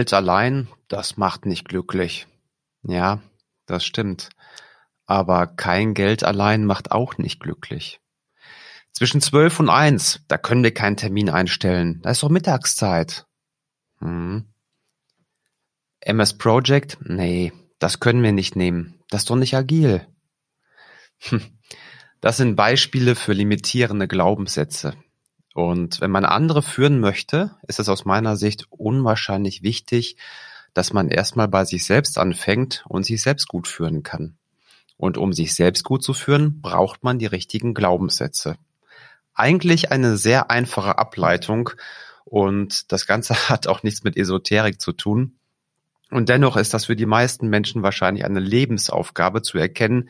Geld allein, das macht nicht glücklich. Ja, das stimmt. Aber kein Geld allein macht auch nicht glücklich. Zwischen zwölf und eins, da können wir keinen Termin einstellen. Da ist doch Mittagszeit. Hm. MS Project? Nee, das können wir nicht nehmen. Das ist doch nicht agil. Hm. Das sind Beispiele für limitierende Glaubenssätze. Und wenn man andere führen möchte, ist es aus meiner Sicht unwahrscheinlich wichtig, dass man erstmal bei sich selbst anfängt und sich selbst gut führen kann. Und um sich selbst gut zu führen, braucht man die richtigen Glaubenssätze. Eigentlich eine sehr einfache Ableitung und das Ganze hat auch nichts mit Esoterik zu tun. Und dennoch ist das für die meisten Menschen wahrscheinlich eine Lebensaufgabe zu erkennen,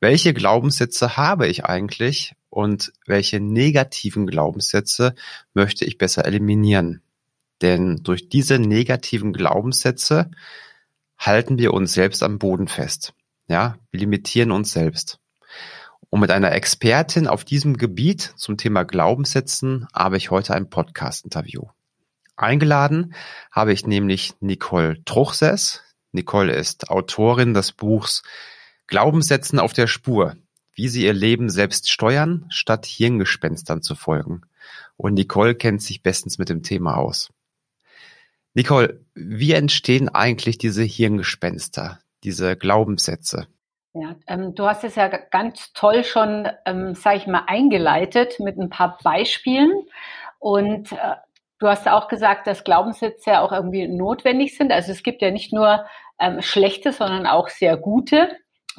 welche Glaubenssätze habe ich eigentlich und welche negativen Glaubenssätze möchte ich besser eliminieren. Denn durch diese negativen Glaubenssätze halten wir uns selbst am Boden fest. Ja, wir limitieren uns selbst. Und mit einer Expertin auf diesem Gebiet zum Thema Glaubenssätzen habe ich heute ein Podcast-Interview. Eingeladen habe ich nämlich Nicole Truchsess. Nicole ist Autorin des Buchs Glaubenssätzen auf der Spur, wie sie ihr Leben selbst steuern, statt Hirngespenstern zu folgen. Und Nicole kennt sich bestens mit dem Thema aus. Nicole, wie entstehen eigentlich diese Hirngespenster, diese Glaubenssätze? Ja, ähm, du hast es ja ganz toll schon, ähm, sage ich mal, eingeleitet mit ein paar Beispielen. Und äh, du hast auch gesagt, dass Glaubenssätze ja auch irgendwie notwendig sind. Also es gibt ja nicht nur ähm, schlechte, sondern auch sehr gute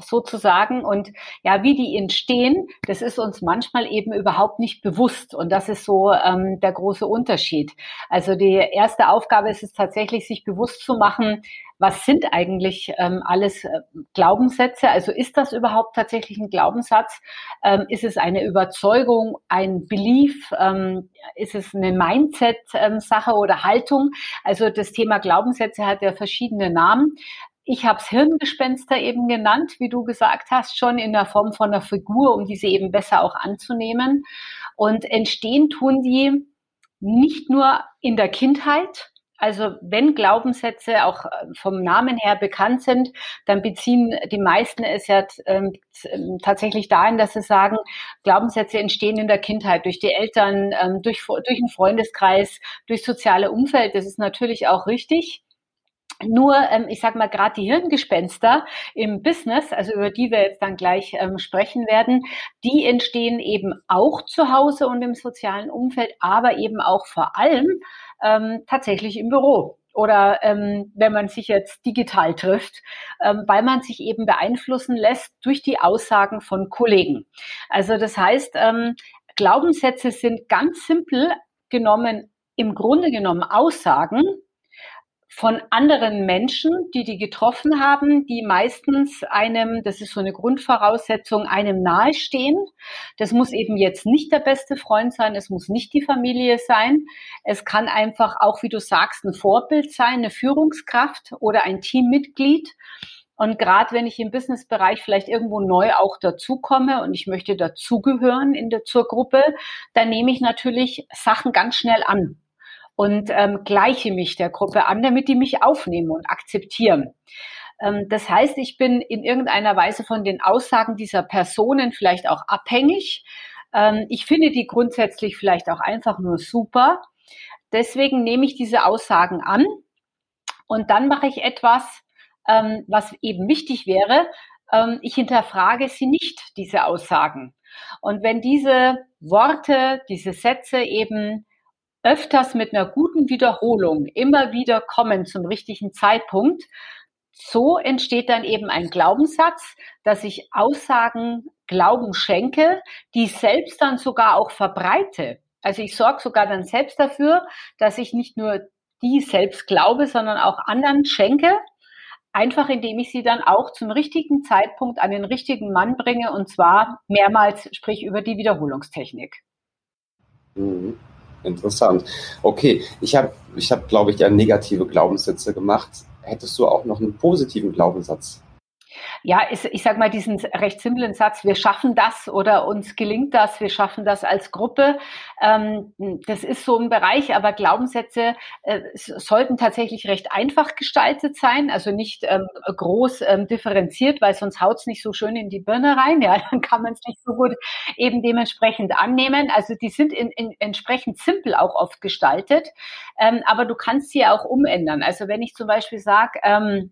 sozusagen. Und ja, wie die entstehen, das ist uns manchmal eben überhaupt nicht bewusst. Und das ist so ähm, der große Unterschied. Also die erste Aufgabe ist es tatsächlich, sich bewusst zu machen, was sind eigentlich ähm, alles äh, Glaubenssätze? Also ist das überhaupt tatsächlich ein Glaubenssatz? Ähm, ist es eine Überzeugung, ein Belief? Ähm, ist es eine Mindset-Sache oder Haltung? Also das Thema Glaubenssätze hat ja verschiedene Namen. Ich habe es Hirngespenster eben genannt, wie du gesagt hast, schon in der Form von einer Figur, um diese eben besser auch anzunehmen. Und entstehen tun die nicht nur in der Kindheit, also wenn Glaubenssätze auch äh, vom Namen her bekannt sind, dann beziehen die meisten es ja ähm, tatsächlich dahin, dass sie sagen, Glaubenssätze entstehen in der Kindheit durch die Eltern, ähm, durch, durch einen Freundeskreis, durch soziale Umfeld. Das ist natürlich auch richtig. Nur, ähm, ich sage mal, gerade die Hirngespenster im Business, also über die wir jetzt dann gleich ähm, sprechen werden, die entstehen eben auch zu Hause und im sozialen Umfeld, aber eben auch vor allem ähm, tatsächlich im Büro oder ähm, wenn man sich jetzt digital trifft, ähm, weil man sich eben beeinflussen lässt durch die Aussagen von Kollegen. Also das heißt, ähm, Glaubenssätze sind ganz simpel genommen, im Grunde genommen Aussagen, von anderen Menschen, die die getroffen haben, die meistens einem, das ist so eine Grundvoraussetzung, einem nahestehen. Das muss eben jetzt nicht der beste Freund sein, es muss nicht die Familie sein. Es kann einfach auch, wie du sagst, ein Vorbild sein, eine Führungskraft oder ein Teammitglied. Und gerade wenn ich im Businessbereich vielleicht irgendwo neu auch dazukomme und ich möchte dazugehören in der, zur Gruppe, dann nehme ich natürlich Sachen ganz schnell an und ähm, gleiche mich der Gruppe an, damit die mich aufnehmen und akzeptieren. Ähm, das heißt, ich bin in irgendeiner Weise von den Aussagen dieser Personen vielleicht auch abhängig. Ähm, ich finde die grundsätzlich vielleicht auch einfach nur super. Deswegen nehme ich diese Aussagen an und dann mache ich etwas, ähm, was eben wichtig wäre. Ähm, ich hinterfrage sie nicht, diese Aussagen. Und wenn diese Worte, diese Sätze eben öfters mit einer guten Wiederholung immer wieder kommen zum richtigen Zeitpunkt, so entsteht dann eben ein Glaubenssatz, dass ich Aussagen Glauben schenke, die selbst dann sogar auch verbreite. Also ich sorge sogar dann selbst dafür, dass ich nicht nur die selbst glaube, sondern auch anderen schenke, einfach indem ich sie dann auch zum richtigen Zeitpunkt an den richtigen Mann bringe und zwar mehrmals, sprich über die Wiederholungstechnik. Mhm. Interessant. Okay, ich habe, ich hab, glaube ich, ja negative Glaubenssätze gemacht. Hättest du auch noch einen positiven Glaubenssatz? Ja, ich, ich sage mal diesen recht simplen Satz, wir schaffen das oder uns gelingt das, wir schaffen das als Gruppe. Ähm, das ist so ein Bereich, aber Glaubenssätze äh, sollten tatsächlich recht einfach gestaltet sein, also nicht ähm, groß ähm, differenziert, weil sonst haut's nicht so schön in die Birne rein. Ja, dann kann man es nicht so gut eben dementsprechend annehmen. Also die sind in, in, entsprechend simpel auch oft gestaltet, ähm, aber du kannst sie ja auch umändern. Also wenn ich zum Beispiel sage, ähm,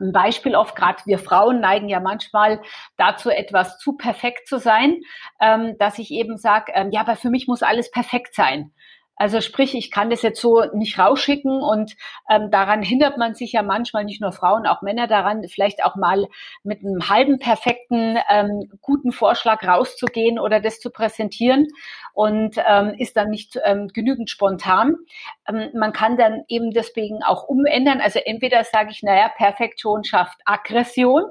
ein Beispiel oft, gerade wir Frauen neigen ja manchmal dazu, etwas zu perfekt zu sein, ähm, dass ich eben sage, ähm, ja, aber für mich muss alles perfekt sein. Also sprich, ich kann das jetzt so nicht rausschicken und ähm, daran hindert man sich ja manchmal nicht nur Frauen, auch Männer daran, vielleicht auch mal mit einem halben perfekten, ähm, guten Vorschlag rauszugehen oder das zu präsentieren und ähm, ist dann nicht ähm, genügend spontan. Ähm, man kann dann eben deswegen auch umändern. Also entweder sage ich, naja, Perfektion schafft Aggression.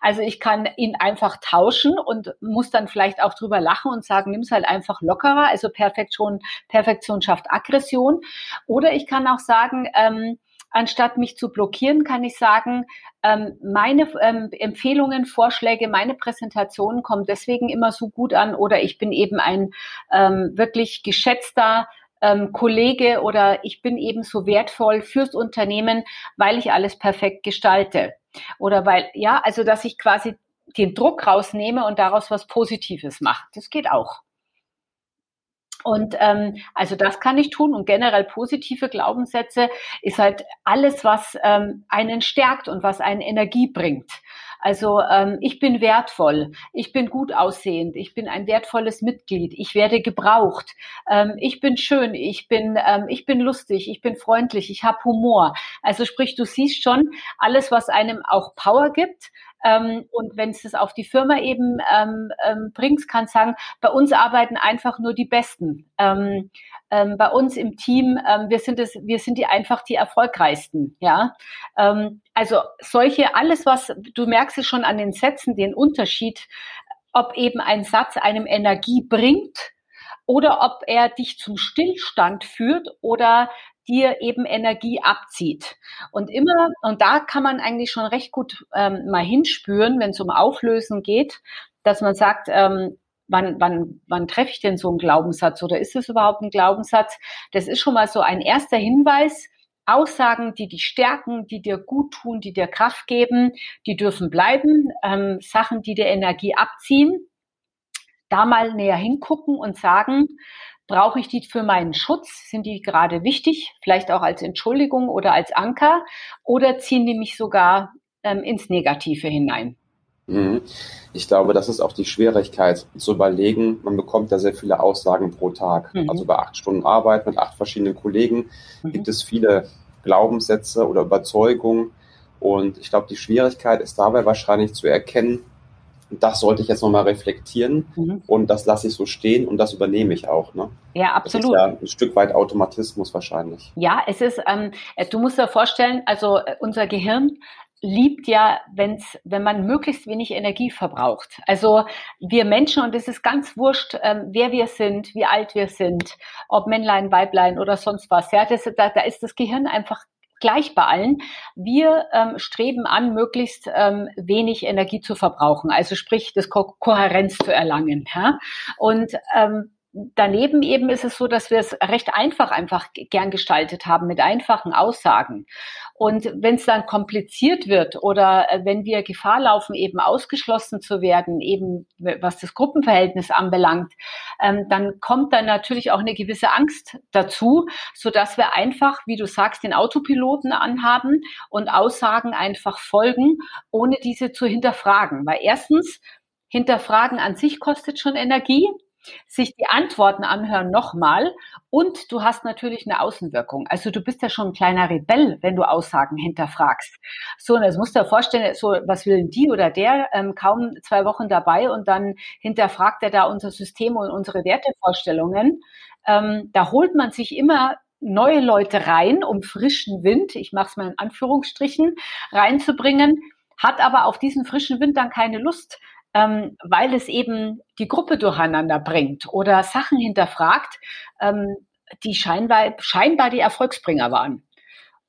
Also ich kann ihn einfach tauschen und muss dann vielleicht auch drüber lachen und sagen, nimm es halt einfach lockerer. Also Perfektion, Perfektion schafft Aggression. Oder ich kann auch sagen, ähm, anstatt mich zu blockieren, kann ich sagen, ähm, meine ähm, Empfehlungen, Vorschläge, meine Präsentationen kommen deswegen immer so gut an oder ich bin eben ein ähm, wirklich geschätzter ähm, Kollege oder ich bin eben so wertvoll fürs Unternehmen, weil ich alles perfekt gestalte. Oder weil, ja, also dass ich quasi den Druck rausnehme und daraus was Positives mache. Das geht auch. Und ähm, also das kann ich tun und generell positive Glaubenssätze ist halt alles, was ähm, einen stärkt und was einen Energie bringt. Also ähm, ich bin wertvoll, ich bin gut aussehend, ich bin ein wertvolles Mitglied, ich werde gebraucht, ähm, ich bin schön, ich bin, ähm, ich bin lustig, ich bin freundlich, ich habe Humor. Also sprich, du siehst schon alles, was einem auch Power gibt. Ähm, und wenn es das auf die Firma eben ähm, ähm, bringt, kann sagen, bei uns arbeiten einfach nur die Besten. Ähm, ähm, bei uns im Team, ähm, wir sind es, wir sind die einfach die erfolgreichsten, ja. Ähm, also solche, alles was, du merkst es schon an den Sätzen, den Unterschied, ob eben ein Satz einem Energie bringt oder ob er dich zum Stillstand führt oder dir eben Energie abzieht. Und immer, und da kann man eigentlich schon recht gut ähm, mal hinspüren, wenn es um Auflösen geht, dass man sagt, ähm, wann, wann, wann treffe ich denn so einen Glaubenssatz oder ist es überhaupt ein Glaubenssatz? Das ist schon mal so ein erster Hinweis. Aussagen, die dich stärken, die dir gut tun, die dir Kraft geben, die dürfen bleiben. Ähm, Sachen, die dir Energie abziehen, da mal näher hingucken und sagen, brauche ich die für meinen Schutz? Sind die gerade wichtig? Vielleicht auch als Entschuldigung oder als Anker? Oder ziehen die mich sogar ähm, ins Negative hinein? Mhm. Ich glaube, das ist auch die Schwierigkeit zu überlegen. Man bekommt ja sehr viele Aussagen pro Tag. Mhm. Also bei acht Stunden Arbeit mit acht verschiedenen Kollegen mhm. gibt es viele Glaubenssätze oder Überzeugungen. Und ich glaube, die Schwierigkeit ist dabei wahrscheinlich zu erkennen, das sollte ich jetzt nochmal reflektieren mhm. und das lasse ich so stehen und das übernehme ich auch. Ne? Ja, absolut. Das ist ja ein Stück weit Automatismus wahrscheinlich. Ja, es ist, ähm, du musst dir vorstellen, also äh, unser Gehirn liebt ja, wenn's, wenn man möglichst wenig Energie verbraucht. Also wir Menschen, und es ist ganz wurscht, ähm, wer wir sind, wie alt wir sind, ob Männlein, Weiblein oder sonst was. Ja, das, da, da ist das Gehirn einfach gleich bei allen. Wir ähm, streben an, möglichst ähm, wenig Energie zu verbrauchen, also sprich, das Ko Kohärenz zu erlangen. Ja? Und ähm, daneben eben ist es so, dass wir es recht einfach einfach gern gestaltet haben mit einfachen Aussagen. Und wenn es dann kompliziert wird oder äh, wenn wir Gefahr laufen, eben ausgeschlossen zu werden, eben was das Gruppenverhältnis anbelangt, ähm, dann kommt dann natürlich auch eine gewisse Angst dazu, so dass wir einfach, wie du sagst, den Autopiloten anhaben und Aussagen einfach folgen, ohne diese zu hinterfragen. Weil erstens, Hinterfragen an sich kostet schon Energie sich die Antworten anhören nochmal und du hast natürlich eine Außenwirkung. Also du bist ja schon ein kleiner Rebell, wenn du Aussagen hinterfragst. So, und das musst du dir vorstellen, so, was will denn die oder der, ähm, kaum zwei Wochen dabei und dann hinterfragt er da unser System und unsere Wertevorstellungen. Ähm, da holt man sich immer neue Leute rein, um frischen Wind, ich mache es mal in Anführungsstrichen, reinzubringen, hat aber auf diesen frischen Wind dann keine Lust, ähm, weil es eben die Gruppe durcheinander bringt oder Sachen hinterfragt, ähm, die scheinbar, scheinbar die Erfolgsbringer waren.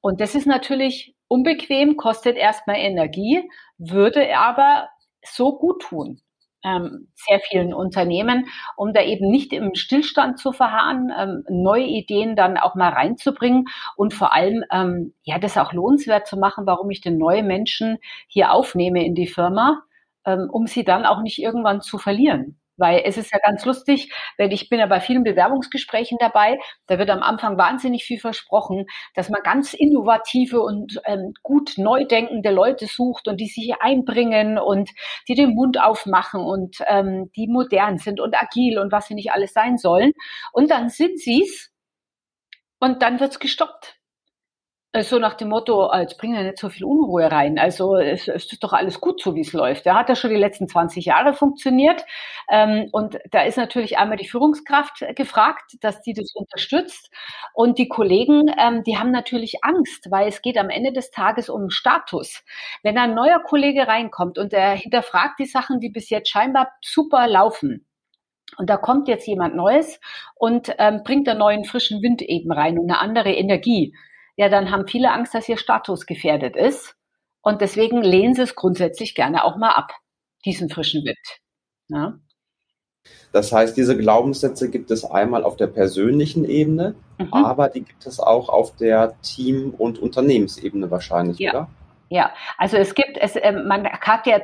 Und das ist natürlich unbequem, kostet erstmal Energie, würde aber so gut tun ähm, sehr vielen Unternehmen, um da eben nicht im Stillstand zu verharren, ähm, neue Ideen dann auch mal reinzubringen und vor allem ähm, ja das auch lohnenswert zu machen, warum ich denn neue Menschen hier aufnehme in die Firma, ähm, um sie dann auch nicht irgendwann zu verlieren. Weil es ist ja ganz lustig, wenn ich bin ja bei vielen Bewerbungsgesprächen dabei, da wird am Anfang wahnsinnig viel versprochen, dass man ganz innovative und ähm, gut neu denkende Leute sucht und die sich einbringen und die den Mund aufmachen und ähm, die modern sind und agil und was sie nicht alles sein sollen. Und dann sind sie's und dann wird's gestoppt. Äh, so nach dem Motto, äh, jetzt bringen wir nicht so viel Unruhe rein. Also es, es ist doch alles gut so, wie es läuft. Da hat ja schon die letzten 20 Jahre funktioniert. Ähm, und da ist natürlich einmal die Führungskraft gefragt, dass die das unterstützt. Und die Kollegen, ähm, die haben natürlich Angst, weil es geht am Ende des Tages um Status. Wenn ein neuer Kollege reinkommt und er hinterfragt die Sachen, die bis jetzt scheinbar super laufen, und da kommt jetzt jemand Neues und ähm, bringt einen neuen frischen Wind eben rein und eine andere Energie ja, dann haben viele Angst, dass ihr Status gefährdet ist. Und deswegen lehnen sie es grundsätzlich gerne auch mal ab, diesen frischen Wind. Ja. Das heißt, diese Glaubenssätze gibt es einmal auf der persönlichen Ebene, mhm. aber die gibt es auch auf der Team- und Unternehmensebene wahrscheinlich, ja. oder? Ja, also es gibt, es, äh, man hat ja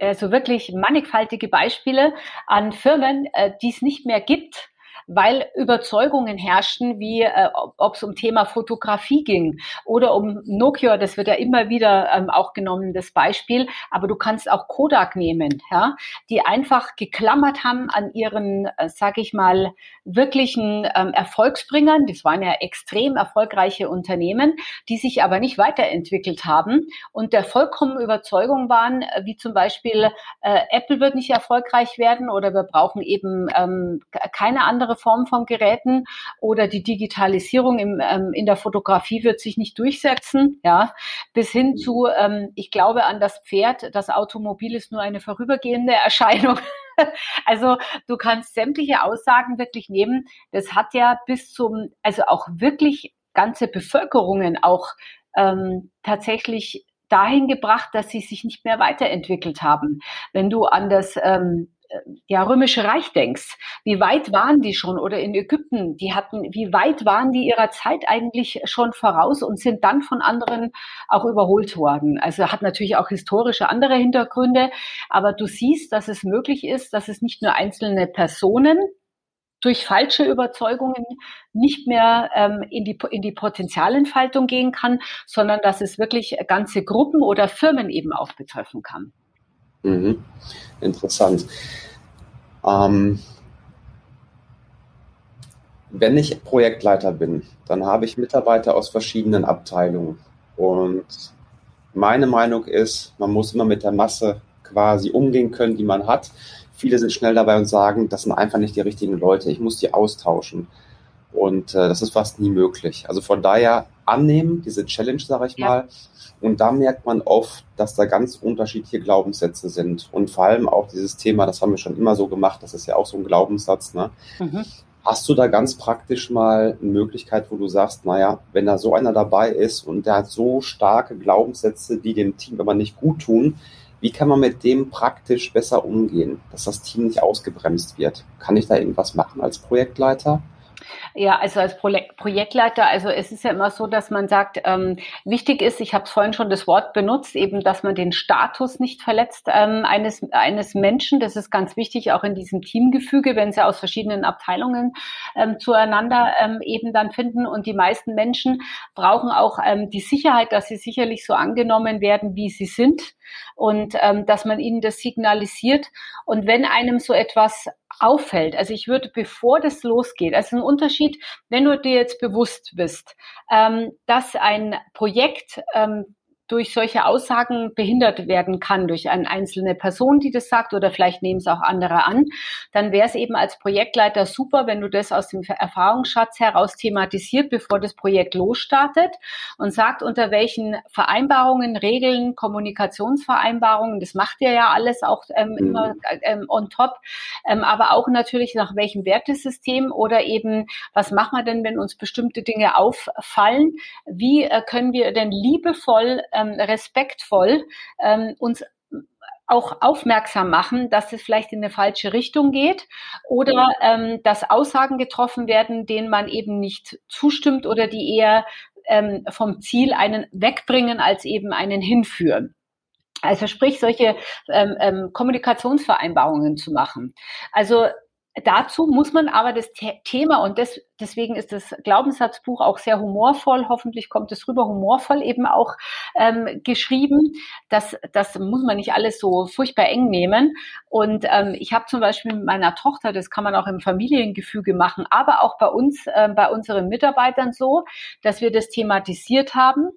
also wirklich mannigfaltige Beispiele an Firmen, äh, die es nicht mehr gibt, weil Überzeugungen herrschten, wie äh, ob es um Thema Fotografie ging oder um Nokia, das wird ja immer wieder ähm, auch genommen, das Beispiel, aber du kannst auch Kodak nehmen, ja, die einfach geklammert haben an ihren, äh, sag ich mal, wirklichen ähm, Erfolgsbringern. Das waren ja extrem erfolgreiche Unternehmen, die sich aber nicht weiterentwickelt haben und der vollkommen Überzeugung waren, äh, wie zum Beispiel äh, Apple wird nicht erfolgreich werden oder wir brauchen eben ähm, keine andere Form von Geräten oder die Digitalisierung im, ähm, in der Fotografie wird sich nicht durchsetzen, ja, bis hin zu, ähm, ich glaube an das Pferd, das Automobil ist nur eine vorübergehende Erscheinung. Also du kannst sämtliche Aussagen wirklich nehmen. Das hat ja bis zum, also auch wirklich ganze Bevölkerungen auch ähm, tatsächlich dahin gebracht, dass sie sich nicht mehr weiterentwickelt haben. Wenn du an das ähm, ja, römische Reich denkst, wie weit waren die schon oder in Ägypten, die hatten, wie weit waren die ihrer Zeit eigentlich schon voraus und sind dann von anderen auch überholt worden. Also hat natürlich auch historische andere Hintergründe, aber du siehst, dass es möglich ist, dass es nicht nur einzelne Personen durch falsche Überzeugungen nicht mehr ähm, in, die, in die Potenzialentfaltung gehen kann, sondern dass es wirklich ganze Gruppen oder Firmen eben auch betreffen kann. Mhm. Interessant. Ähm, wenn ich Projektleiter bin, dann habe ich Mitarbeiter aus verschiedenen Abteilungen. Und meine Meinung ist, man muss immer mit der Masse quasi umgehen können, die man hat. Viele sind schnell dabei und sagen, das sind einfach nicht die richtigen Leute, ich muss die austauschen. Und äh, das ist fast nie möglich. Also von daher annehmen, diese Challenge, sage ich ja. mal, und da merkt man oft, dass da ganz unterschiedliche Glaubenssätze sind. Und vor allem auch dieses Thema, das haben wir schon immer so gemacht, das ist ja auch so ein Glaubenssatz. Ne? Mhm. Hast du da ganz praktisch mal eine Möglichkeit, wo du sagst, naja, wenn da so einer dabei ist und der hat so starke Glaubenssätze, die dem Team aber nicht gut tun, wie kann man mit dem praktisch besser umgehen, dass das Team nicht ausgebremst wird? Kann ich da irgendwas machen als Projektleiter? Ja, also als Pro Projektleiter, also es ist ja immer so, dass man sagt, ähm, wichtig ist, ich habe vorhin schon das Wort benutzt, eben, dass man den Status nicht verletzt ähm, eines, eines Menschen. Das ist ganz wichtig, auch in diesem Teamgefüge, wenn sie aus verschiedenen Abteilungen ähm, zueinander ähm, eben dann finden. Und die meisten Menschen brauchen auch ähm, die Sicherheit, dass sie sicherlich so angenommen werden, wie sie sind und ähm, dass man ihnen das signalisiert. Und wenn einem so etwas auffällt. Also ich würde, bevor das losgeht, also ein Unterschied, wenn du dir jetzt bewusst bist, ähm, dass ein Projekt ähm, durch solche Aussagen behindert werden kann, durch eine einzelne Person, die das sagt, oder vielleicht nehmen es auch andere an, dann wäre es eben als Projektleiter super, wenn du das aus dem Erfahrungsschatz heraus thematisiert, bevor das Projekt losstartet und sagt, unter welchen Vereinbarungen, Regeln, Kommunikationsvereinbarungen, das macht ihr ja alles auch ähm, mhm. immer ähm, on top, ähm, aber auch natürlich nach welchem Wertesystem oder eben, was machen wir denn, wenn uns bestimmte Dinge auffallen? Wie äh, können wir denn liebevoll ähm, respektvoll ähm, uns auch aufmerksam machen, dass es vielleicht in eine falsche Richtung geht oder ähm, dass Aussagen getroffen werden, denen man eben nicht zustimmt oder die eher ähm, vom Ziel einen wegbringen als eben einen hinführen. Also sprich, solche ähm, ähm, Kommunikationsvereinbarungen zu machen. Also Dazu muss man aber das Thema, und das, deswegen ist das Glaubenssatzbuch auch sehr humorvoll, hoffentlich kommt es rüber, humorvoll eben auch ähm, geschrieben. Das, das muss man nicht alles so furchtbar eng nehmen. Und ähm, ich habe zum Beispiel mit meiner Tochter, das kann man auch im Familiengefüge machen, aber auch bei uns, äh, bei unseren Mitarbeitern so, dass wir das thematisiert haben.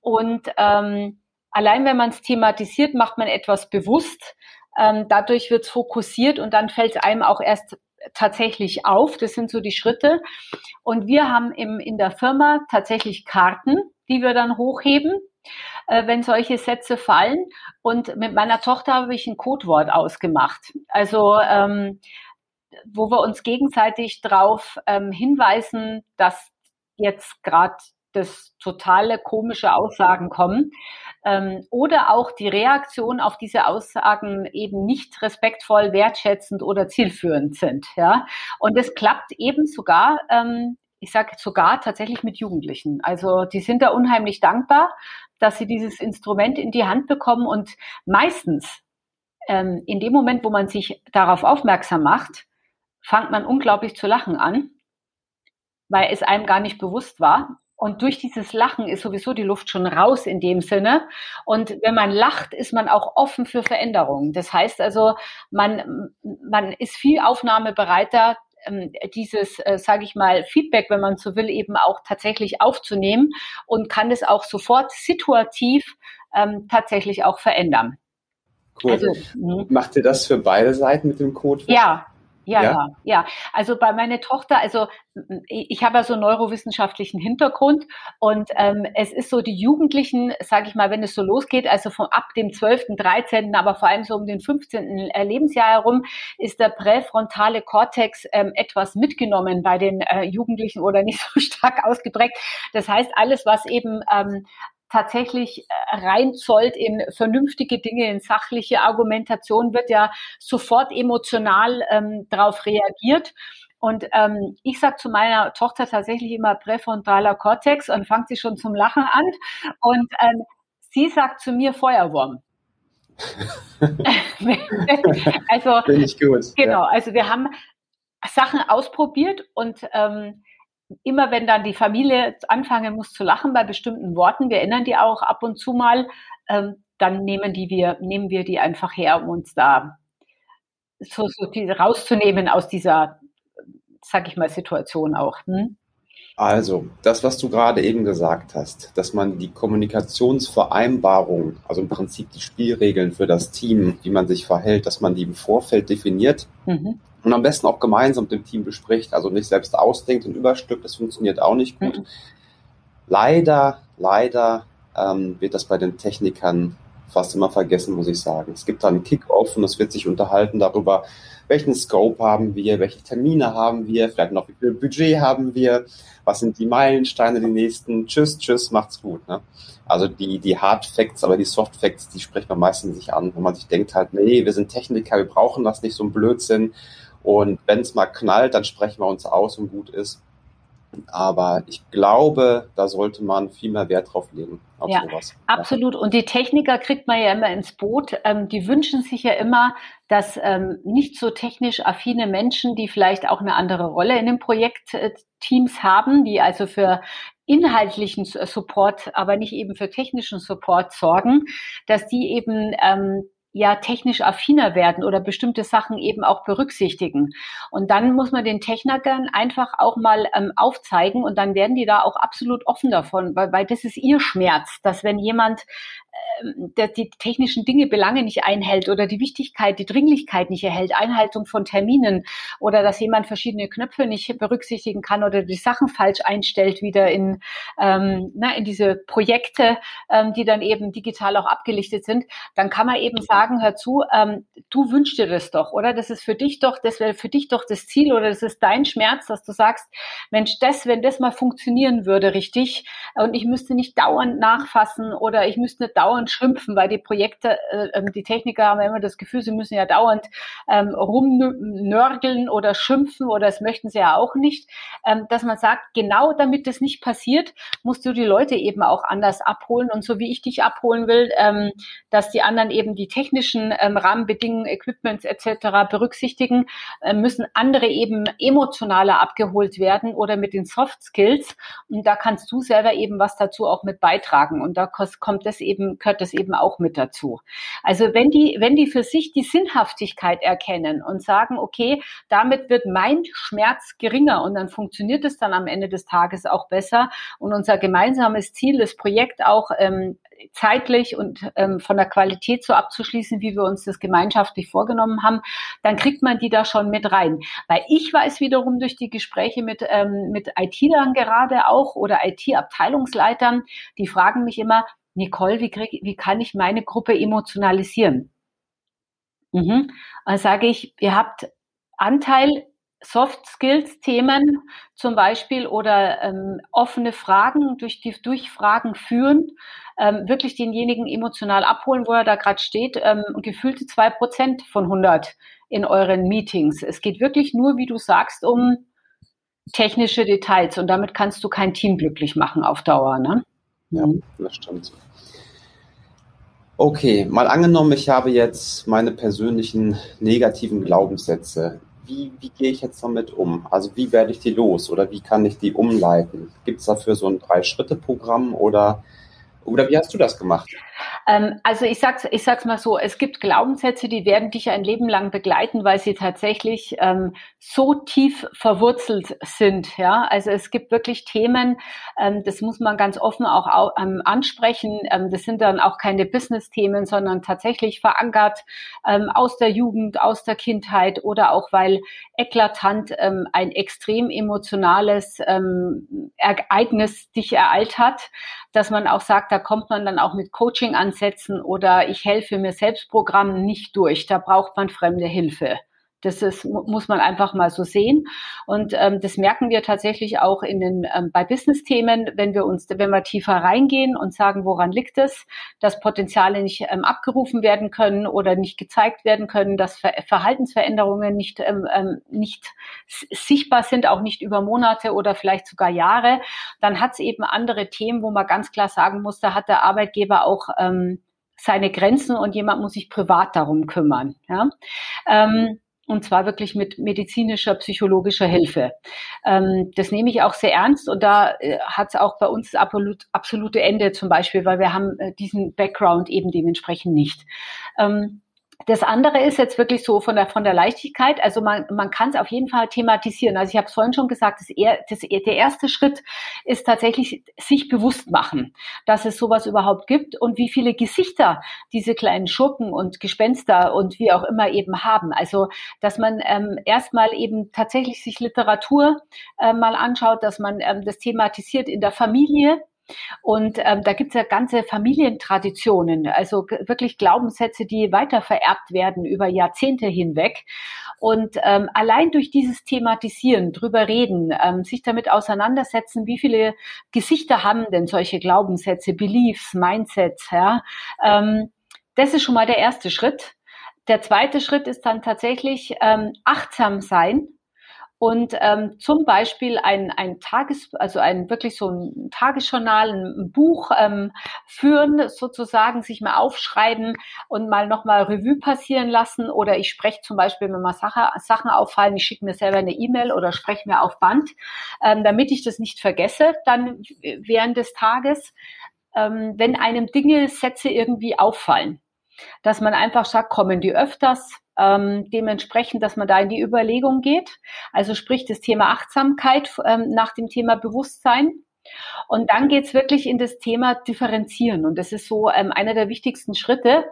Und ähm, allein wenn man es thematisiert, macht man etwas bewusst ähm, dadurch wird es fokussiert und dann fällt es einem auch erst tatsächlich auf. Das sind so die Schritte. Und wir haben im, in der Firma tatsächlich Karten, die wir dann hochheben, äh, wenn solche Sätze fallen. Und mit meiner Tochter habe ich ein Codewort ausgemacht. Also ähm, wo wir uns gegenseitig darauf ähm, hinweisen, dass jetzt gerade das totale komische Aussagen kommen ähm, oder auch die Reaktion auf diese Aussagen eben nicht respektvoll, wertschätzend oder zielführend sind. Ja, und es klappt eben sogar. Ähm, ich sage sogar tatsächlich mit Jugendlichen. Also die sind da unheimlich dankbar, dass sie dieses Instrument in die Hand bekommen und meistens ähm, in dem Moment, wo man sich darauf aufmerksam macht, fängt man unglaublich zu lachen an, weil es einem gar nicht bewusst war. Und durch dieses Lachen ist sowieso die Luft schon raus in dem Sinne. Und wenn man lacht, ist man auch offen für Veränderungen. Das heißt also, man, man ist viel aufnahmebereiter, ähm, dieses, äh, sage ich mal, Feedback, wenn man so will, eben auch tatsächlich aufzunehmen und kann es auch sofort situativ ähm, tatsächlich auch verändern. Cool. Also, Macht ihr das für beide Seiten mit dem Code? Ja, ja, ja, ja, Also bei meiner Tochter, also ich habe ja so einen neurowissenschaftlichen Hintergrund und ähm, es ist so, die Jugendlichen, sage ich mal, wenn es so losgeht, also von ab dem 12., 13., aber vor allem so um den 15. Äh, Lebensjahr herum, ist der präfrontale Kortex ähm, etwas mitgenommen bei den äh, Jugendlichen oder nicht so stark ausgeprägt. Das heißt, alles, was eben ähm, tatsächlich äh, reinzollt in vernünftige Dinge, in sachliche Argumentation, wird ja sofort emotional ähm, darauf reagiert. Und ähm, ich sage zu meiner Tochter tatsächlich immer präfrontaler Kortex und fangt sie schon zum Lachen an. Und ähm, sie sagt zu mir Feuerwurm. also, ich gut. Genau, ja. also wir haben Sachen ausprobiert und ähm, immer wenn dann die Familie anfangen muss zu lachen bei bestimmten Worten, wir ändern die auch ab und zu mal, ähm, dann nehmen die wir, nehmen wir die einfach her, um uns da so, so die, rauszunehmen aus dieser, sag ich mal, Situation auch. Hm? Also, das, was du gerade eben gesagt hast, dass man die Kommunikationsvereinbarung, also im Prinzip die Spielregeln für das Team, wie man sich verhält, dass man die im Vorfeld definiert mhm und am besten auch gemeinsam mit dem Team bespricht, also nicht selbst ausdenkt und überstückt, das funktioniert auch nicht gut. Mhm. Leider, leider ähm, wird das bei den Technikern fast immer vergessen, muss ich sagen. Es gibt dann einen Kick-Off und es wird sich unterhalten darüber, welchen Scope haben wir, welche Termine haben wir, vielleicht noch wie viel Budget haben wir, was sind die Meilensteine, die nächsten, tschüss, tschüss, macht's gut. Ne? Also die, die Hard Facts, aber die Soft Facts, die spricht man meistens nicht an, wo man sich denkt halt, nee, wir sind Techniker, wir brauchen das nicht, so ein Blödsinn. Und wenn es mal knallt, dann sprechen wir uns aus und gut ist. Aber ich glaube, da sollte man viel mehr Wert drauf legen. Auf ja, sowas. absolut. Und die Techniker kriegt man ja immer ins Boot. Ähm, die wünschen sich ja immer, dass ähm, nicht so technisch affine Menschen, die vielleicht auch eine andere Rolle in den Projektteams haben, die also für inhaltlichen Support, aber nicht eben für technischen Support sorgen, dass die eben ähm, ja technisch affiner werden oder bestimmte Sachen eben auch berücksichtigen. Und dann muss man den Technikern einfach auch mal ähm, aufzeigen und dann werden die da auch absolut offen davon, weil, weil das ist ihr Schmerz, dass wenn jemand die technischen Dinge, Belange nicht einhält oder die Wichtigkeit, die Dringlichkeit nicht erhält, Einhaltung von Terminen oder dass jemand verschiedene Knöpfe nicht berücksichtigen kann oder die Sachen falsch einstellt, wieder in, ähm, na, in diese Projekte, ähm, die dann eben digital auch abgelichtet sind, dann kann man eben sagen, hör zu, ähm, du wünschst dir das doch, oder? Das ist für dich doch, das wäre für dich doch das Ziel oder das ist dein Schmerz, dass du sagst, Mensch, das, wenn das mal funktionieren würde, richtig, und ich müsste nicht dauernd nachfassen oder ich müsste nicht dauernd schimpfen, weil die Projekte, äh, ähm, die Techniker haben immer das Gefühl, sie müssen ja dauernd ähm, rumnörgeln oder schimpfen oder das möchten sie ja auch nicht, ähm, dass man sagt, genau damit das nicht passiert, musst du die Leute eben auch anders abholen. Und so wie ich dich abholen will, ähm, dass die anderen eben die technischen ähm, Rahmenbedingungen, Equipments etc. berücksichtigen, äh, müssen andere eben emotionaler abgeholt werden oder mit den Soft Skills. Und da kannst du selber eben was dazu auch mit beitragen. Und da kommt das eben, gehört das eben auch mit dazu. Also wenn die, wenn die für sich die Sinnhaftigkeit erkennen und sagen, okay, damit wird mein Schmerz geringer und dann funktioniert es dann am Ende des Tages auch besser und unser gemeinsames Ziel, das Projekt auch ähm, zeitlich und ähm, von der Qualität so abzuschließen, wie wir uns das gemeinschaftlich vorgenommen haben, dann kriegt man die da schon mit rein. Weil ich weiß wiederum durch die Gespräche mit, ähm, mit IT-Lern gerade auch oder IT-Abteilungsleitern, die fragen mich immer, Nicole, wie, krieg, wie kann ich meine Gruppe emotionalisieren? Mhm. Dann sage ich, ihr habt Anteil Soft Skills Themen zum Beispiel oder ähm, offene Fragen durch die durch Fragen führen, ähm, wirklich denjenigen emotional abholen, wo er da gerade steht, ähm, gefühlte zwei Prozent von 100 in euren Meetings. Es geht wirklich nur, wie du sagst, um technische Details und damit kannst du kein Team glücklich machen auf Dauer. Ne? Ja, mhm. das stimmt. Okay, mal angenommen, ich habe jetzt meine persönlichen negativen Glaubenssätze wie, wie gehe ich jetzt damit um? Also wie werde ich die los oder wie kann ich die umleiten? Gibt es dafür so ein Drei-Schritte-Programm oder, oder wie hast du das gemacht? Ähm, also ich sag's, ich sag's mal so, es gibt Glaubenssätze, die werden dich ein Leben lang begleiten, weil sie tatsächlich ähm, so tief verwurzelt sind. Ja, also es gibt wirklich Themen, ähm, das muss man ganz offen auch, auch ähm, ansprechen. Ähm, das sind dann auch keine Business-Themen, sondern tatsächlich verankert ähm, aus der Jugend, aus der Kindheit oder auch weil eklatant ein extrem emotionales Ereignis dich ereilt hat, dass man auch sagt, da kommt man dann auch mit Coaching ansetzen oder ich helfe mir selbst Programmen nicht durch. Da braucht man fremde Hilfe. Das ist, muss man einfach mal so sehen. Und ähm, das merken wir tatsächlich auch in den, ähm, bei Business-Themen, wenn wir uns, wenn wir tiefer reingehen und sagen, woran liegt es, dass Potenziale nicht ähm, abgerufen werden können oder nicht gezeigt werden können, dass Ver Verhaltensveränderungen nicht, ähm, ähm nicht sichtbar sind, auch nicht über Monate oder vielleicht sogar Jahre, dann hat es eben andere Themen, wo man ganz klar sagen muss, da hat der Arbeitgeber auch ähm, seine Grenzen und jemand muss sich privat darum kümmern. Ja? Ähm, und zwar wirklich mit medizinischer, psychologischer Hilfe. Ähm, das nehme ich auch sehr ernst und da äh, hat es auch bei uns das absolut, absolute Ende zum Beispiel, weil wir haben äh, diesen Background eben dementsprechend nicht. Ähm, das andere ist jetzt wirklich so von der, von der Leichtigkeit. Also man, man kann es auf jeden Fall thematisieren. Also ich habe es vorhin schon gesagt, das, das, der erste Schritt ist tatsächlich sich bewusst machen, dass es sowas überhaupt gibt und wie viele Gesichter diese kleinen Schurken und Gespenster und wie auch immer eben haben. Also dass man ähm, erstmal eben tatsächlich sich Literatur äh, mal anschaut, dass man ähm, das thematisiert in der Familie, und ähm, da gibt es ja ganze Familientraditionen, also wirklich Glaubenssätze, die weiter vererbt werden über Jahrzehnte hinweg. Und ähm, allein durch dieses Thematisieren, drüber reden, ähm, sich damit auseinandersetzen, wie viele Gesichter haben denn solche Glaubenssätze, Beliefs, Mindsets, ja, ähm, das ist schon mal der erste Schritt. Der zweite Schritt ist dann tatsächlich ähm, achtsam sein und ähm, zum Beispiel ein, ein Tages, also ein wirklich so ein Tagesjournal, ein Buch ähm, führen, sozusagen sich mal aufschreiben und mal nochmal Revue passieren lassen. Oder ich spreche zum Beispiel, wenn mal Sache, Sachen auffallen, ich schicke mir selber eine E-Mail oder spreche mir auf Band, ähm, damit ich das nicht vergesse dann während des Tages, ähm, wenn einem Dinge, Sätze irgendwie auffallen. Dass man einfach sagt, kommen die öfters, ähm, dementsprechend, dass man da in die Überlegung geht. Also sprich das Thema Achtsamkeit ähm, nach dem Thema Bewusstsein. Und dann geht's wirklich in das Thema Differenzieren. Und das ist so ähm, einer der wichtigsten Schritte,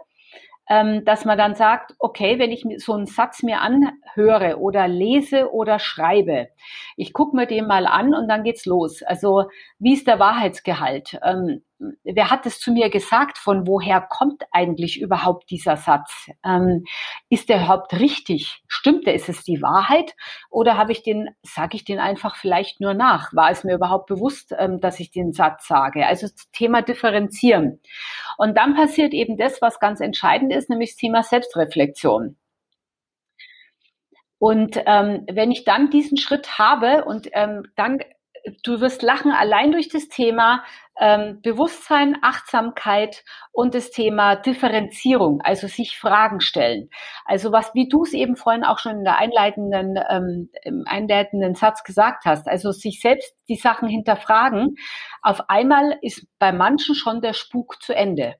ähm, dass man dann sagt, okay, wenn ich so einen Satz mir anhöre oder lese oder schreibe, ich gucke mir den mal an und dann geht's los. Also wie ist der Wahrheitsgehalt? Ähm, wer hat es zu mir gesagt? Von woher kommt eigentlich überhaupt dieser Satz? Ähm, ist der überhaupt richtig? Stimmt der? Ist es die Wahrheit? Oder habe ich den, sage ich den einfach vielleicht nur nach? War es mir überhaupt bewusst, ähm, dass ich den Satz sage? Also das Thema differenzieren. Und dann passiert eben das, was ganz entscheidend ist, nämlich das Thema Selbstreflexion. Und ähm, wenn ich dann diesen Schritt habe und ähm, dann, du wirst lachen, allein durch das Thema ähm, Bewusstsein, Achtsamkeit und das Thema Differenzierung, also sich Fragen stellen. Also was, wie du es eben vorhin auch schon in der einleitenden, ähm, im einleitenden Satz gesagt hast, also sich selbst die Sachen hinterfragen. Auf einmal ist bei manchen schon der Spuk zu Ende.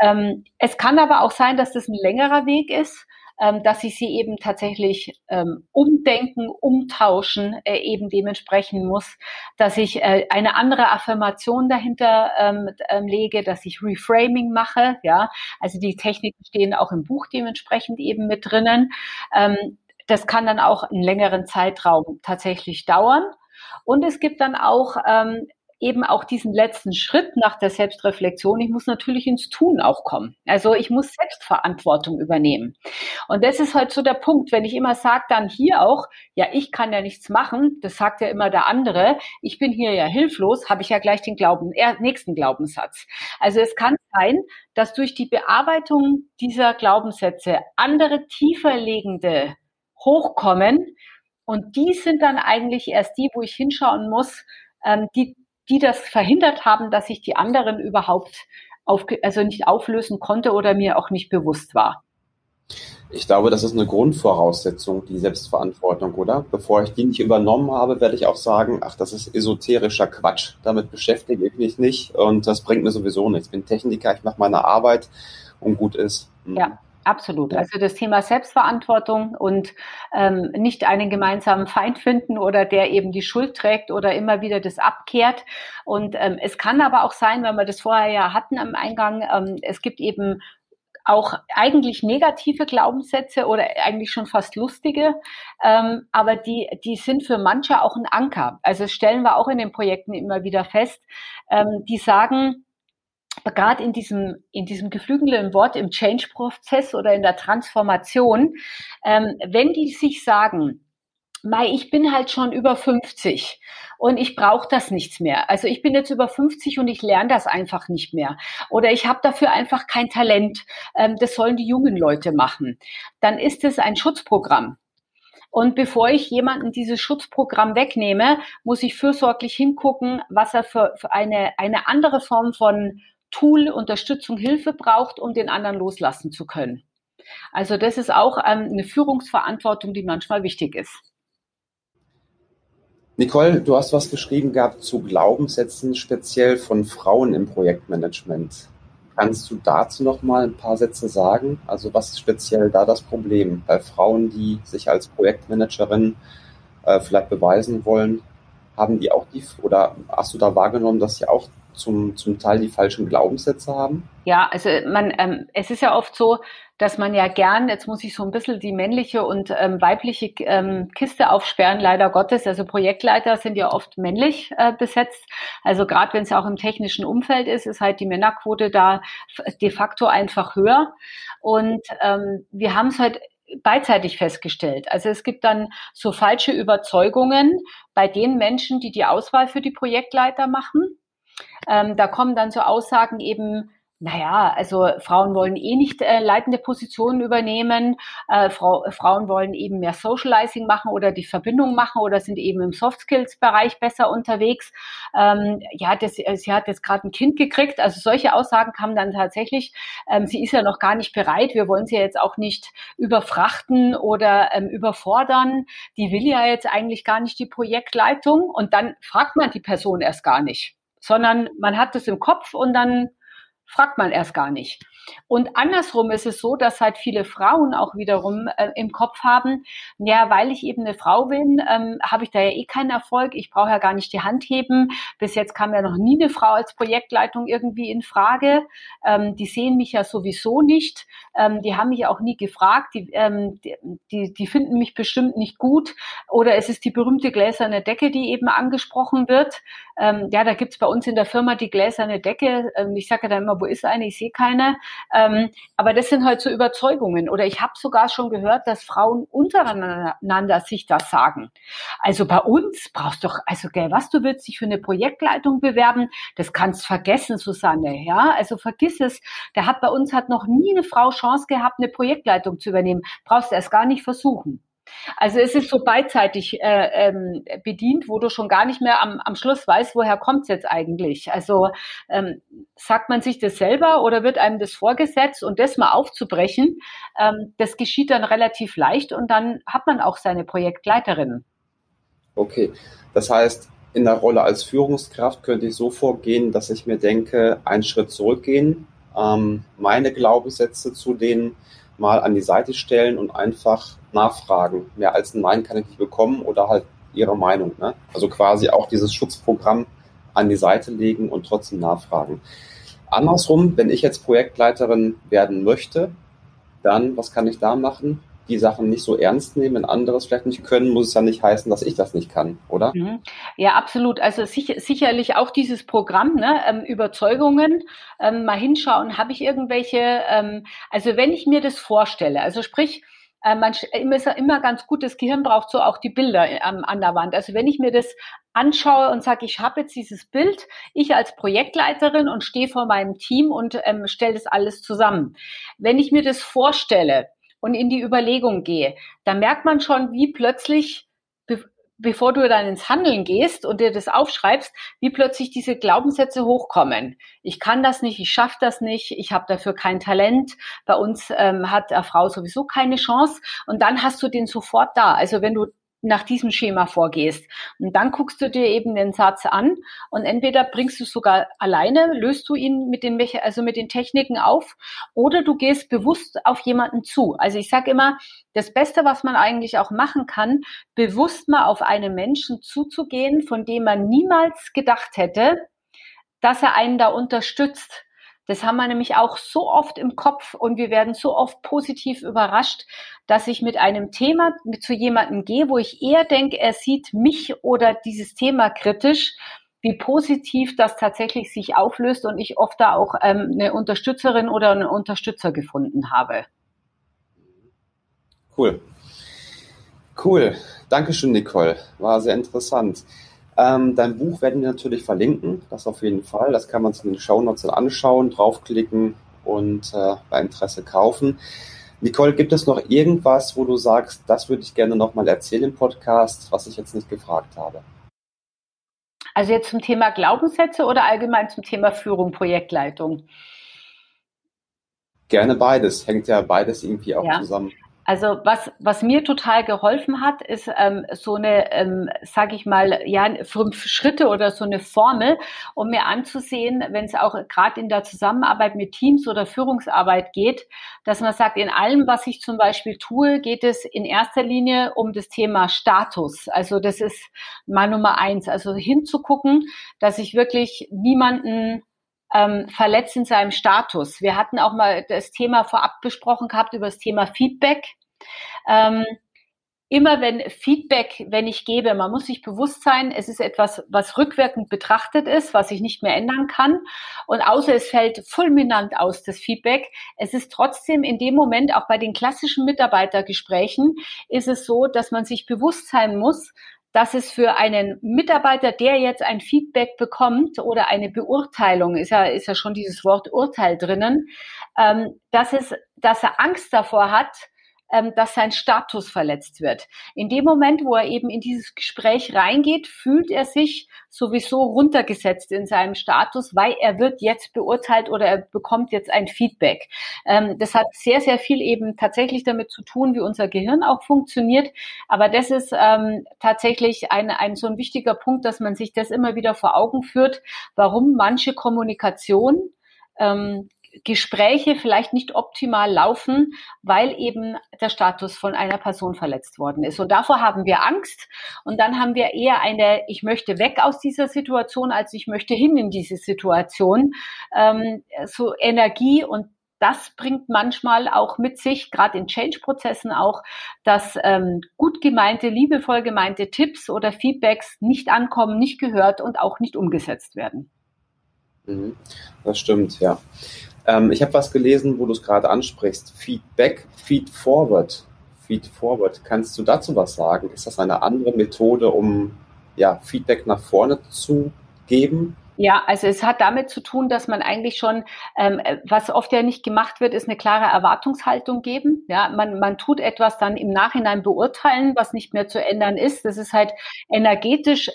Ähm, es kann aber auch sein, dass das ein längerer Weg ist ähm, dass ich sie eben tatsächlich ähm, umdenken, umtauschen äh, eben dementsprechend muss, dass ich äh, eine andere Affirmation dahinter ähm, ähm, lege, dass ich Reframing mache, ja, also die Techniken stehen auch im Buch dementsprechend eben mit drinnen. Ähm, das kann dann auch einen längeren Zeitraum tatsächlich dauern. Und es gibt dann auch ähm, eben auch diesen letzten Schritt nach der Selbstreflexion, ich muss natürlich ins Tun auch kommen. Also ich muss Selbstverantwortung übernehmen. Und das ist halt so der Punkt, wenn ich immer sage dann hier auch, ja, ich kann ja nichts machen, das sagt ja immer der andere, ich bin hier ja hilflos, habe ich ja gleich den Glauben, äh, nächsten Glaubenssatz. Also es kann sein, dass durch die Bearbeitung dieser Glaubenssätze andere tiefer liegende hochkommen, und die sind dann eigentlich erst die, wo ich hinschauen muss, ähm, die die das verhindert haben, dass ich die anderen überhaupt auf, also nicht auflösen konnte oder mir auch nicht bewusst war. Ich glaube, das ist eine Grundvoraussetzung, die Selbstverantwortung, oder? Bevor ich die nicht übernommen habe, werde ich auch sagen, ach, das ist esoterischer Quatsch. Damit beschäftige ich mich nicht und das bringt mir sowieso nichts. Ich bin Techniker, ich mache meine Arbeit und gut ist. Hm. Ja. Absolut. Also das Thema Selbstverantwortung und ähm, nicht einen gemeinsamen Feind finden oder der eben die Schuld trägt oder immer wieder das abkehrt. Und ähm, es kann aber auch sein, wenn wir das vorher ja hatten am Eingang, ähm, es gibt eben auch eigentlich negative Glaubenssätze oder eigentlich schon fast lustige, ähm, aber die, die sind für manche auch ein Anker. Also das stellen wir auch in den Projekten immer wieder fest. Ähm, die sagen, gerade in diesem, in diesem geflügelten Wort im Change-Prozess oder in der Transformation, ähm, wenn die sich sagen, Mai, ich bin halt schon über 50 und ich brauche das nichts mehr. Also ich bin jetzt über 50 und ich lerne das einfach nicht mehr. Oder ich habe dafür einfach kein Talent. Ähm, das sollen die jungen Leute machen. Dann ist es ein Schutzprogramm. Und bevor ich jemanden dieses Schutzprogramm wegnehme, muss ich fürsorglich hingucken, was er für, für eine, eine andere Form von Tool, Unterstützung, Hilfe braucht, um den anderen loslassen zu können. Also das ist auch ähm, eine Führungsverantwortung, die manchmal wichtig ist. Nicole, du hast was geschrieben gehabt zu Glaubenssätzen, speziell von Frauen im Projektmanagement. Kannst du dazu noch mal ein paar Sätze sagen? Also was ist speziell da das Problem bei Frauen, die sich als Projektmanagerin äh, vielleicht beweisen wollen? Haben die auch die oder hast du da wahrgenommen, dass sie auch zum, zum Teil die falschen Glaubenssätze haben? Ja, also man, ähm, es ist ja oft so, dass man ja gern, jetzt muss ich so ein bisschen die männliche und ähm, weibliche ähm, Kiste aufsperren, leider Gottes. Also Projektleiter sind ja oft männlich äh, besetzt. Also gerade wenn es auch im technischen Umfeld ist, ist halt die Männerquote da de facto einfach höher. Und ähm, wir haben es halt beidseitig festgestellt. Also es gibt dann so falsche Überzeugungen bei den Menschen, die die Auswahl für die Projektleiter machen ähm, da kommen dann so Aussagen eben, naja, also Frauen wollen eh nicht äh, leitende Positionen übernehmen, äh, Frau, Frauen wollen eben mehr Socializing machen oder die Verbindung machen oder sind eben im Soft Skills Bereich besser unterwegs. Ähm, ja, das, äh, sie hat jetzt gerade ein Kind gekriegt, also solche Aussagen kamen dann tatsächlich. Ähm, sie ist ja noch gar nicht bereit, wir wollen sie jetzt auch nicht überfrachten oder ähm, überfordern. Die will ja jetzt eigentlich gar nicht die Projektleitung und dann fragt man die Person erst gar nicht sondern man hat es im Kopf und dann fragt man erst gar nicht. Und andersrum ist es so, dass halt viele Frauen auch wiederum äh, im Kopf haben, ja, weil ich eben eine Frau bin, ähm, habe ich da ja eh keinen Erfolg. Ich brauche ja gar nicht die Hand heben. Bis jetzt kam ja noch nie eine Frau als Projektleitung irgendwie in Frage. Ähm, die sehen mich ja sowieso nicht. Ähm, die haben mich auch nie gefragt. Die, ähm, die, die finden mich bestimmt nicht gut. Oder es ist die berühmte gläserne Decke, die eben angesprochen wird. Ähm, ja, da gibt's bei uns in der Firma die gläserne Decke. Ähm, ich sage dann immer, wo ist eine? Ich sehe keine. Ähm, aber das sind halt so Überzeugungen. Oder ich habe sogar schon gehört, dass Frauen untereinander sich das sagen. Also bei uns brauchst du doch, also gell, was du willst dich für eine Projektleitung bewerben, das kannst vergessen, Susanne. Ja, also vergiss es. Der hat bei uns hat noch nie eine Frau Chance gehabt, eine Projektleitung zu übernehmen. Brauchst du erst gar nicht versuchen. Also es ist so beidseitig äh, ähm, bedient, wo du schon gar nicht mehr am, am Schluss weißt, woher kommt es jetzt eigentlich. Also ähm, sagt man sich das selber oder wird einem das vorgesetzt und das mal aufzubrechen, ähm, das geschieht dann relativ leicht und dann hat man auch seine Projektleiterin. Okay, das heißt, in der Rolle als Führungskraft könnte ich so vorgehen, dass ich mir denke, einen Schritt zurückgehen, ähm, meine Glaubenssätze zu denen mal an die Seite stellen und einfach nachfragen. Mehr als ein Nein kann ich nicht bekommen oder halt ihre Meinung. Ne? Also quasi auch dieses Schutzprogramm an die Seite legen und trotzdem nachfragen. Andersrum, wenn ich jetzt Projektleiterin werden möchte, dann, was kann ich da machen? Die Sachen nicht so ernst nehmen, wenn andere es vielleicht nicht können, muss es ja nicht heißen, dass ich das nicht kann, oder? Mhm. Ja, absolut. Also sicher, sicherlich auch dieses Programm, ne, ähm, Überzeugungen, ähm, mal hinschauen, habe ich irgendwelche, ähm, also wenn ich mir das vorstelle, also sprich, äh, man ist ja immer ganz gut, das Gehirn braucht so auch die Bilder ähm, an der Wand. Also wenn ich mir das anschaue und sage, ich habe jetzt dieses Bild, ich als Projektleiterin und stehe vor meinem Team und ähm, stelle das alles zusammen. Wenn ich mir das vorstelle, und in die Überlegung gehe, da merkt man schon, wie plötzlich, be bevor du dann ins Handeln gehst und dir das aufschreibst, wie plötzlich diese Glaubenssätze hochkommen. Ich kann das nicht, ich schaffe das nicht, ich habe dafür kein Talent. Bei uns ähm, hat eine Frau sowieso keine Chance. Und dann hast du den sofort da. Also wenn du nach diesem Schema vorgehst. Und dann guckst du dir eben den Satz an und entweder bringst du sogar alleine, löst du ihn mit den, also mit den Techniken auf oder du gehst bewusst auf jemanden zu. Also ich sage immer, das Beste, was man eigentlich auch machen kann, bewusst mal auf einen Menschen zuzugehen, von dem man niemals gedacht hätte, dass er einen da unterstützt das haben wir nämlich auch so oft im Kopf und wir werden so oft positiv überrascht, dass ich mit einem Thema zu jemandem gehe, wo ich eher denke, er sieht mich oder dieses Thema kritisch, wie positiv das tatsächlich sich auflöst und ich oft da auch ähm, eine Unterstützerin oder einen Unterstützer gefunden habe. Cool. Cool. Dankeschön, Nicole. War sehr interessant. Ähm, dein Buch werden wir natürlich verlinken, das auf jeden Fall. Das kann man sich in den Shownotes anschauen, draufklicken und äh, bei Interesse kaufen. Nicole, gibt es noch irgendwas, wo du sagst, das würde ich gerne nochmal erzählen im Podcast, was ich jetzt nicht gefragt habe? Also jetzt zum Thema Glaubenssätze oder allgemein zum Thema Führung, Projektleitung? Gerne beides, hängt ja beides irgendwie auch ja. zusammen. Also was, was mir total geholfen hat, ist ähm, so eine, ähm, sage ich mal, ja, fünf Schritte oder so eine Formel, um mir anzusehen, wenn es auch gerade in der Zusammenarbeit mit Teams oder Führungsarbeit geht, dass man sagt, in allem, was ich zum Beispiel tue, geht es in erster Linie um das Thema Status. Also das ist mal Nummer eins. Also hinzugucken, dass ich wirklich niemanden ähm, verletzt in seinem Status. Wir hatten auch mal das Thema vorab besprochen gehabt über das Thema Feedback. Ähm, immer wenn Feedback, wenn ich gebe, man muss sich bewusst sein, es ist etwas, was rückwirkend betrachtet ist, was ich nicht mehr ändern kann. Und außer es fällt fulminant aus, das Feedback, es ist trotzdem in dem Moment, auch bei den klassischen Mitarbeitergesprächen, ist es so, dass man sich bewusst sein muss, dass es für einen Mitarbeiter, der jetzt ein Feedback bekommt oder eine Beurteilung, ist ja, ist ja schon dieses Wort Urteil drinnen, ähm, dass es, dass er Angst davor hat, ähm, dass sein Status verletzt wird. In dem Moment, wo er eben in dieses Gespräch reingeht, fühlt er sich sowieso runtergesetzt in seinem Status, weil er wird jetzt beurteilt oder er bekommt jetzt ein Feedback. Ähm, das hat sehr, sehr viel eben tatsächlich damit zu tun, wie unser Gehirn auch funktioniert. Aber das ist ähm, tatsächlich ein, ein so ein wichtiger Punkt, dass man sich das immer wieder vor Augen führt, warum manche Kommunikation ähm, Gespräche vielleicht nicht optimal laufen, weil eben der Status von einer Person verletzt worden ist. Und davor haben wir Angst. Und dann haben wir eher eine, ich möchte weg aus dieser Situation, als ich möchte hin in diese Situation. Ähm, so Energie und das bringt manchmal auch mit sich, gerade in Change-Prozessen auch, dass ähm, gut gemeinte, liebevoll gemeinte Tipps oder Feedbacks nicht ankommen, nicht gehört und auch nicht umgesetzt werden. Mhm. Das stimmt, ja. Ähm, ich habe was gelesen, wo du es gerade ansprichst. Feedback, Feed Forward. Feed Forward. Kannst du dazu was sagen? Ist das eine andere Methode, um ja, Feedback nach vorne zu geben? Ja, also es hat damit zu tun, dass man eigentlich schon, ähm, was oft ja nicht gemacht wird, ist eine klare Erwartungshaltung geben. Ja, man, man tut etwas dann im Nachhinein beurteilen, was nicht mehr zu ändern ist. Das ist halt energetisch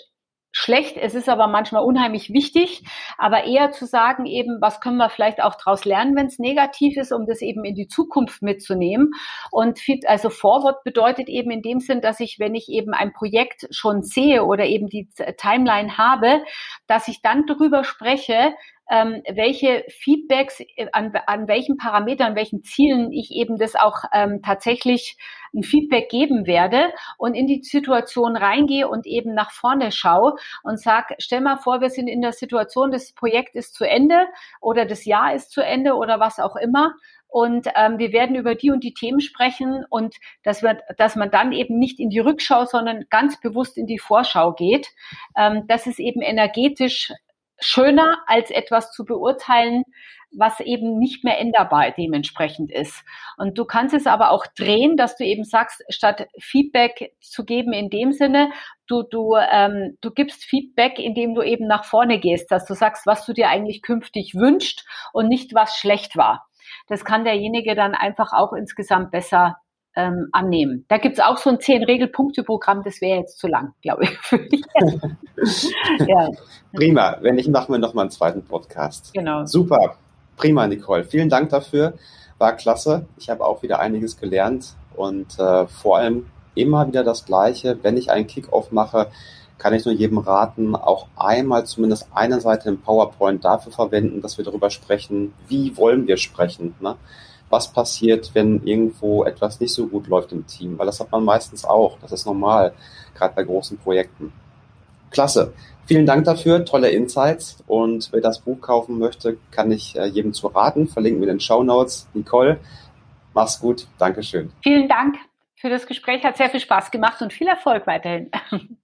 schlecht. Es ist aber manchmal unheimlich wichtig, aber eher zu sagen eben, was können wir vielleicht auch daraus lernen, wenn es negativ ist, um das eben in die Zukunft mitzunehmen. Und also Forward bedeutet eben in dem Sinn, dass ich, wenn ich eben ein Projekt schon sehe oder eben die Timeline habe, dass ich dann darüber spreche, ähm, welche Feedbacks, äh, an, an welchen Parametern, an welchen Zielen ich eben das auch ähm, tatsächlich ein Feedback geben werde und in die Situation reingehe und eben nach vorne schaue und sag, stell mal vor, wir sind in der Situation, das Projekt ist zu Ende oder das Jahr ist zu Ende oder was auch immer und ähm, wir werden über die und die Themen sprechen und dass, wir, dass man dann eben nicht in die Rückschau, sondern ganz bewusst in die Vorschau geht. Ähm, das ist eben energetisch schöner, als etwas zu beurteilen, was eben nicht mehr änderbar dementsprechend ist. Und du kannst es aber auch drehen, dass du eben sagst, statt Feedback zu geben in dem Sinne, du, du, ähm, du gibst Feedback, indem du eben nach vorne gehst, dass du sagst, was du dir eigentlich künftig wünscht und nicht, was schlecht war. Das kann derjenige dann einfach auch insgesamt besser ähm, annehmen. Da gibt es auch so ein Zehn-Regel-Punkte-Programm, das wäre jetzt zu lang, glaube ich. ja. Prima, wenn nicht, machen wir nochmal einen zweiten Podcast. Genau. Super, prima, Nicole. Vielen Dank dafür, war klasse. Ich habe auch wieder einiges gelernt und äh, vor allem immer wieder das Gleiche. Wenn ich einen Kickoff mache, kann ich nur jedem raten, auch einmal zumindest eine Seite im PowerPoint dafür verwenden, dass wir darüber sprechen, wie wollen wir sprechen. Ne? Was passiert, wenn irgendwo etwas nicht so gut läuft im Team, weil das hat man meistens auch. Das ist normal, gerade bei großen Projekten. Klasse. Vielen Dank dafür, tolle Insights. Und wer das Buch kaufen möchte, kann ich äh, jedem zu raten. Verlinken wir den Show Notes. Nicole, mach's gut. Dankeschön. Vielen Dank für das Gespräch. Hat sehr viel Spaß gemacht und viel Erfolg weiterhin.